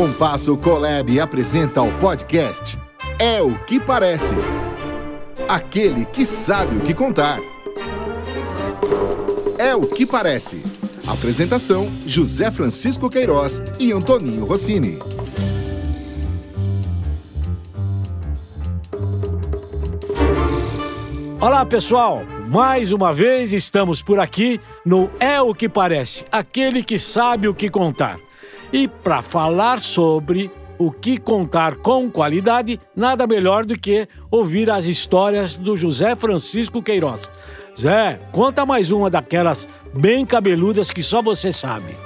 Compasso Colab apresenta o podcast É o que Parece. Aquele que sabe o que contar. É o que parece. Apresentação: José Francisco Queiroz e Antoninho Rossini. Olá, pessoal! Mais uma vez estamos por aqui no É o que Parece aquele que sabe o que contar. E para falar sobre o que contar com qualidade, nada melhor do que ouvir as histórias do José Francisco Queiroz. Zé, conta mais uma daquelas bem cabeludas que só você sabe.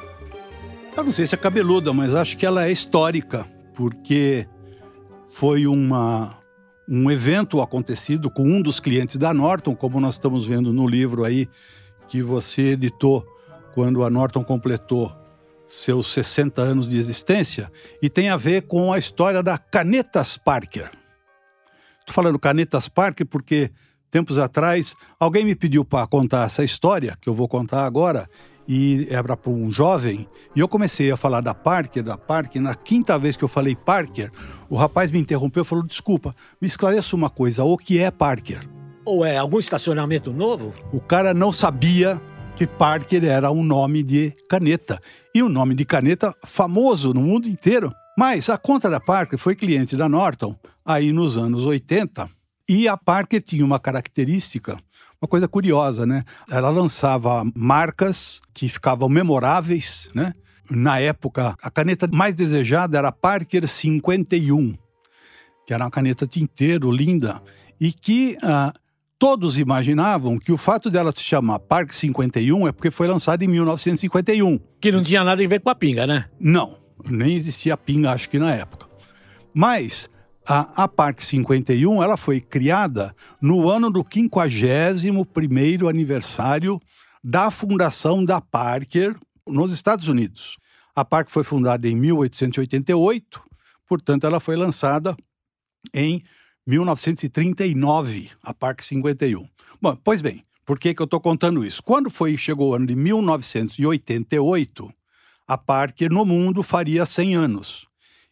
Eu não sei se é cabeluda, mas acho que ela é histórica, porque foi uma, um evento acontecido com um dos clientes da Norton, como nós estamos vendo no livro aí que você editou quando a Norton completou seus 60 anos de existência, e tem a ver com a história da Canetas Parker. Estou falando Canetas Parker porque tempos atrás alguém me pediu para contar essa história que eu vou contar agora e era para um jovem, e eu comecei a falar da Parker, da Parker, na quinta vez que eu falei Parker, o rapaz me interrompeu e falou, desculpa, me esclareça uma coisa, o que é Parker? Ou é algum estacionamento novo? O cara não sabia que Parker era um nome de caneta, e um nome de caneta famoso no mundo inteiro. Mas a conta da Parker foi cliente da Norton aí nos anos 80, e a Parker tinha uma característica uma coisa curiosa, né? Ela lançava marcas que ficavam memoráveis, né? Na época, a caneta mais desejada era a Parker 51, que era uma caneta tinteiro linda e que ah, todos imaginavam que o fato dela se chamar Parker 51 é porque foi lançada em 1951. Que não tinha nada a ver com a pinga, né? Não, nem existia pinga, acho que na época. Mas a, a Park 51 ela foi criada no ano do 51º aniversário da fundação da Parker nos Estados Unidos. A Parker foi fundada em 1888, portanto ela foi lançada em 1939, a Park 51. Bom, pois bem, por que, que eu estou contando isso? Quando foi chegou o ano de 1988, a Parker no mundo faria 100 anos.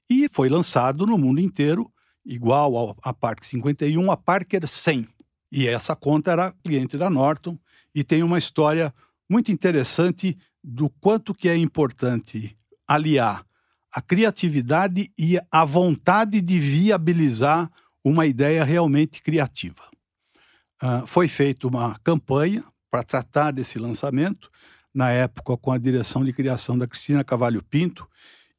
E foi lançado no mundo inteiro igual à Park 51, a Parker 100. E essa conta era cliente da Norton e tem uma história muito interessante do quanto que é importante aliar a criatividade e a vontade de viabilizar uma ideia realmente criativa. Uh, foi feita uma campanha para tratar desse lançamento, na época com a direção de criação da Cristina Cavalho Pinto,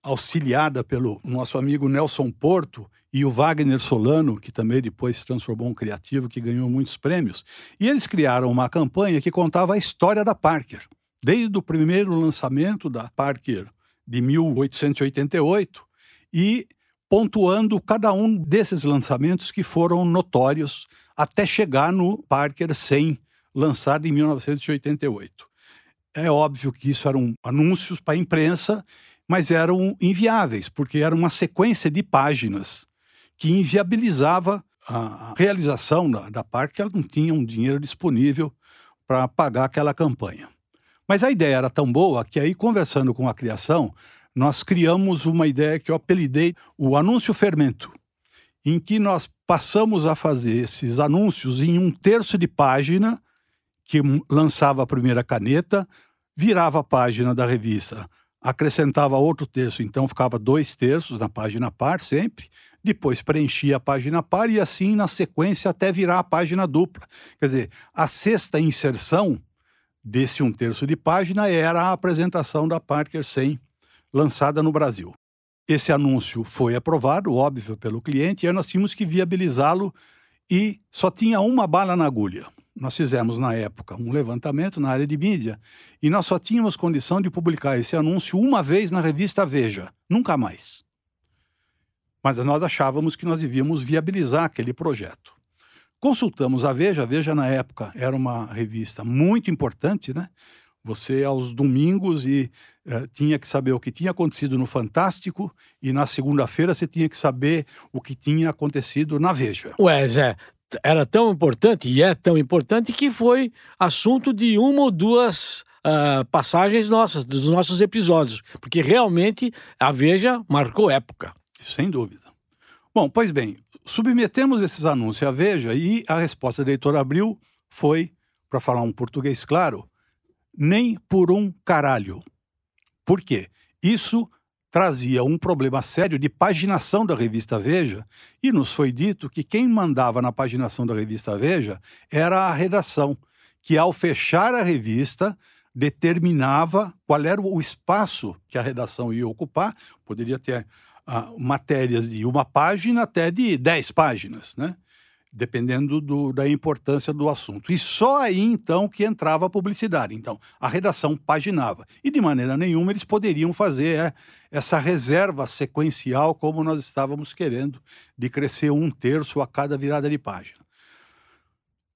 auxiliada pelo nosso amigo Nelson Porto e o Wagner Solano, que também depois se transformou em criativo, que ganhou muitos prêmios. E eles criaram uma campanha que contava a história da Parker, desde o primeiro lançamento da Parker de 1888 e pontuando cada um desses lançamentos que foram notórios até chegar no Parker 100, lançado em 1988. É óbvio que isso eram anúncios para a imprensa mas eram inviáveis, porque era uma sequência de páginas que inviabilizava a realização da, da parte, que ela não tinha um dinheiro disponível para pagar aquela campanha. Mas a ideia era tão boa que aí, conversando com a criação, nós criamos uma ideia que eu apelidei o anúncio fermento, em que nós passamos a fazer esses anúncios em um terço de página, que lançava a primeira caneta, virava a página da revista acrescentava outro terço, então ficava dois terços na página par sempre, depois preenchia a página par e assim na sequência até virar a página dupla. Quer dizer, a sexta inserção desse um terço de página era a apresentação da Parker 100, lançada no Brasil. Esse anúncio foi aprovado, óbvio, pelo cliente, e aí nós tínhamos que viabilizá-lo e só tinha uma bala na agulha nós fizemos na época um levantamento na área de mídia e nós só tínhamos condição de publicar esse anúncio uma vez na revista Veja, nunca mais. Mas nós achávamos que nós devíamos viabilizar aquele projeto. Consultamos a Veja, a Veja na época era uma revista muito importante, né? Você aos domingos e eh, tinha que saber o que tinha acontecido no Fantástico e na segunda-feira você tinha que saber o que tinha acontecido na Veja. Ué, Zé, era tão importante e é tão importante que foi assunto de uma ou duas uh, passagens nossas, dos nossos episódios, porque realmente a Veja marcou época. Sem dúvida. Bom, pois bem, submetemos esses anúncios à Veja e a resposta da editora Abril foi, para falar um português claro, nem por um caralho. Por quê? Isso trazia um problema sério de paginação da revista Veja, e nos foi dito que quem mandava na paginação da revista Veja era a redação, que ao fechar a revista determinava qual era o espaço que a redação ia ocupar, poderia ter uh, matérias de uma página até de dez páginas, né? Dependendo do, da importância do assunto. E só aí, então, que entrava a publicidade. Então, a redação paginava. E, de maneira nenhuma, eles poderiam fazer é, essa reserva sequencial como nós estávamos querendo, de crescer um terço a cada virada de página.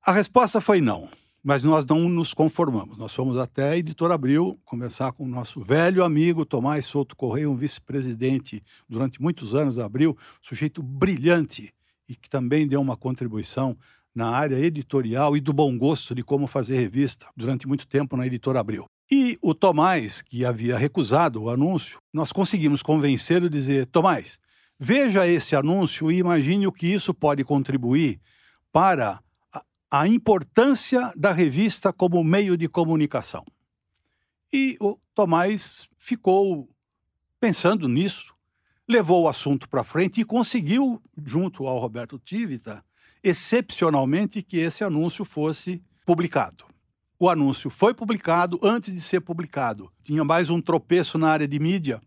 A resposta foi não, mas nós não nos conformamos. Nós fomos até a Editora Abril conversar com o nosso velho amigo Tomás Souto Correia, um vice-presidente durante muitos anos da Abril, sujeito brilhante, e que também deu uma contribuição na área editorial e do bom gosto de como fazer revista durante muito tempo na editora Abril. E o Tomás, que havia recusado o anúncio, nós conseguimos convencê-lo a dizer: Tomás, veja esse anúncio e imagine o que isso pode contribuir para a, importância da revista como meio de comunicação. E o Tomás ficou pensando nisso, levou o assunto para frente e conseguiu, junto ao Roberto Tivita, excepcionalmente que esse anúncio fosse publicado. O anúncio foi publicado antes de ser publicado. Tinha mais um tropeço na área de mídia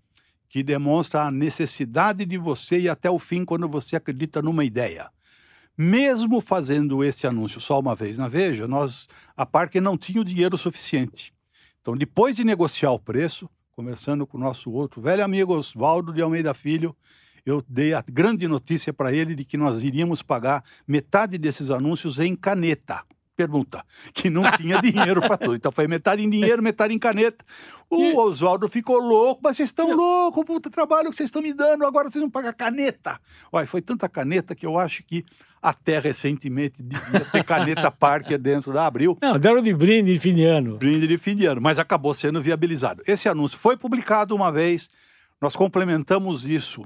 que demonstra a necessidade de você ir até o fim quando você acredita numa ideia. Mesmo fazendo esse anúncio só uma vez na Veja, nós, a Parker não tinha o dinheiro suficiente. Então, depois de negociar o preço, conversando com o nosso outro velho amigo Oswaldo de Almeida Filho, eu dei a grande notícia para ele de que nós iríamos pagar metade desses anúncios em caneta. Pergunta, que não tinha dinheiro para tudo. Então foi metade em dinheiro, metade em caneta. O Oswaldo ficou louco, mas vocês estão loucos, puta trabalho que vocês estão me dando, agora vocês não pagam caneta. Olha, foi tanta caneta que eu acho que até recentemente devia ter caneta Parker dentro da Abril. Não, deram de brinde de fim de ano. Brinde de fim de ano, mas acabou sendo viabilizado. Esse anúncio foi publicado uma vez, nós complementamos isso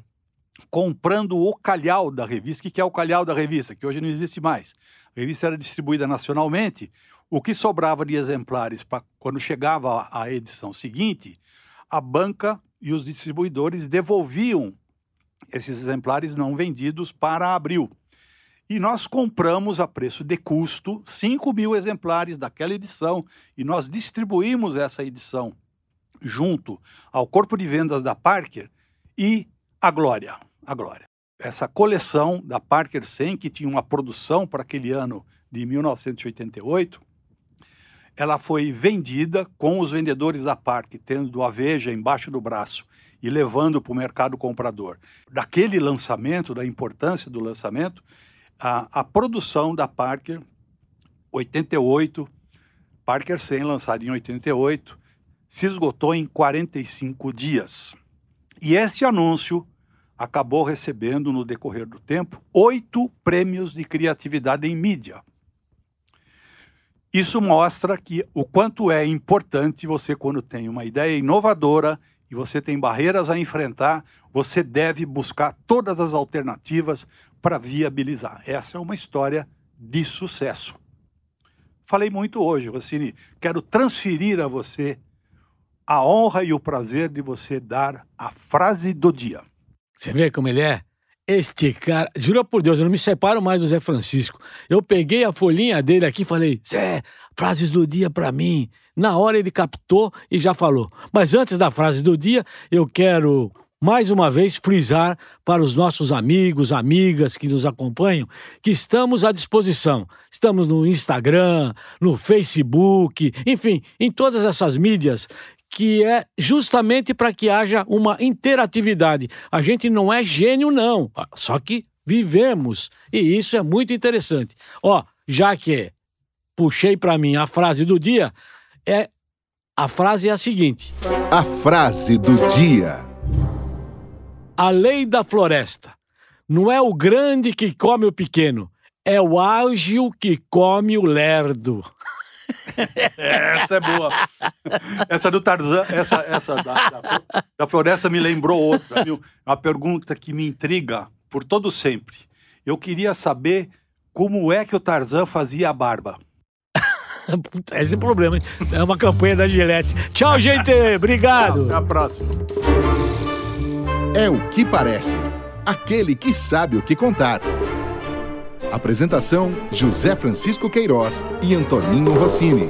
comprando o calhau da revista. O que é o calhau da revista? Que hoje não existe mais. A revista era distribuída nacionalmente. O que sobrava de exemplares para quando chegava a edição seguinte, a banca e os distribuidores devolviam esses exemplares não vendidos para abril. E nós compramos a preço de custo 5 mil exemplares daquela edição e nós distribuímos essa edição junto ao corpo de vendas da Parker e a Glória. A Glória. Essa coleção da Parker 100, que tinha uma produção para aquele ano de 1988, ela foi vendida com os vendedores da Parker tendo a Veja embaixo do braço e levando para o mercado comprador. Daquele lançamento, da importância do lançamento, a, a produção da Parker, 88, Parker 100, lançado em 88, se esgotou em 45 dias. E esse anúncio acabou recebendo, no decorrer do tempo, oito prêmios de criatividade em mídia. Isso mostra que o quanto é importante você, quando tem uma ideia inovadora e você tem barreiras a enfrentar, você deve buscar todas as alternativas para viabilizar. Essa é uma história de sucesso. Falei muito hoje, Rossini. Quero transferir a você a honra e o prazer de você dar a frase do dia. Você vê como ele é? Este cara, jura por Deus, eu não me separo mais do Zé Francisco. Eu peguei a folhinha dele aqui e falei, Zé, frases do dia para mim. Na hora ele captou e já falou. Mas antes da frase do dia, eu quero mais uma vez frisar para os nossos amigos, amigas que nos acompanham, que estamos à disposição. Estamos no Instagram, no Facebook, enfim, em todas essas mídias que é justamente para que haja uma interatividade. A gente não é gênio não, só que vivemos e isso é muito interessante. Ó, já que puxei para mim a frase do dia, é a frase é a seguinte: A frase do dia. A lei da floresta. Não é o grande que come o pequeno, é o ágil que come o lerdo. essa é boa. Essa do Tarzan, essa, essa da, da, da floresta me lembrou outra, viu? Uma pergunta que me intriga por todo sempre. Eu queria saber como é que o Tarzan fazia a barba. Esse é o problema, hein? É uma campanha da Gillette. Tchau, gente. Obrigado. Até a próxima. É o que parece. Aquele que sabe o que contar. Apresentação: José Francisco Queiroz e Antoninho Rossini.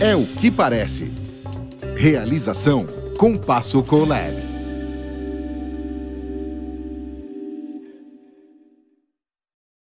É o que parece. Realização: Compasso Colab.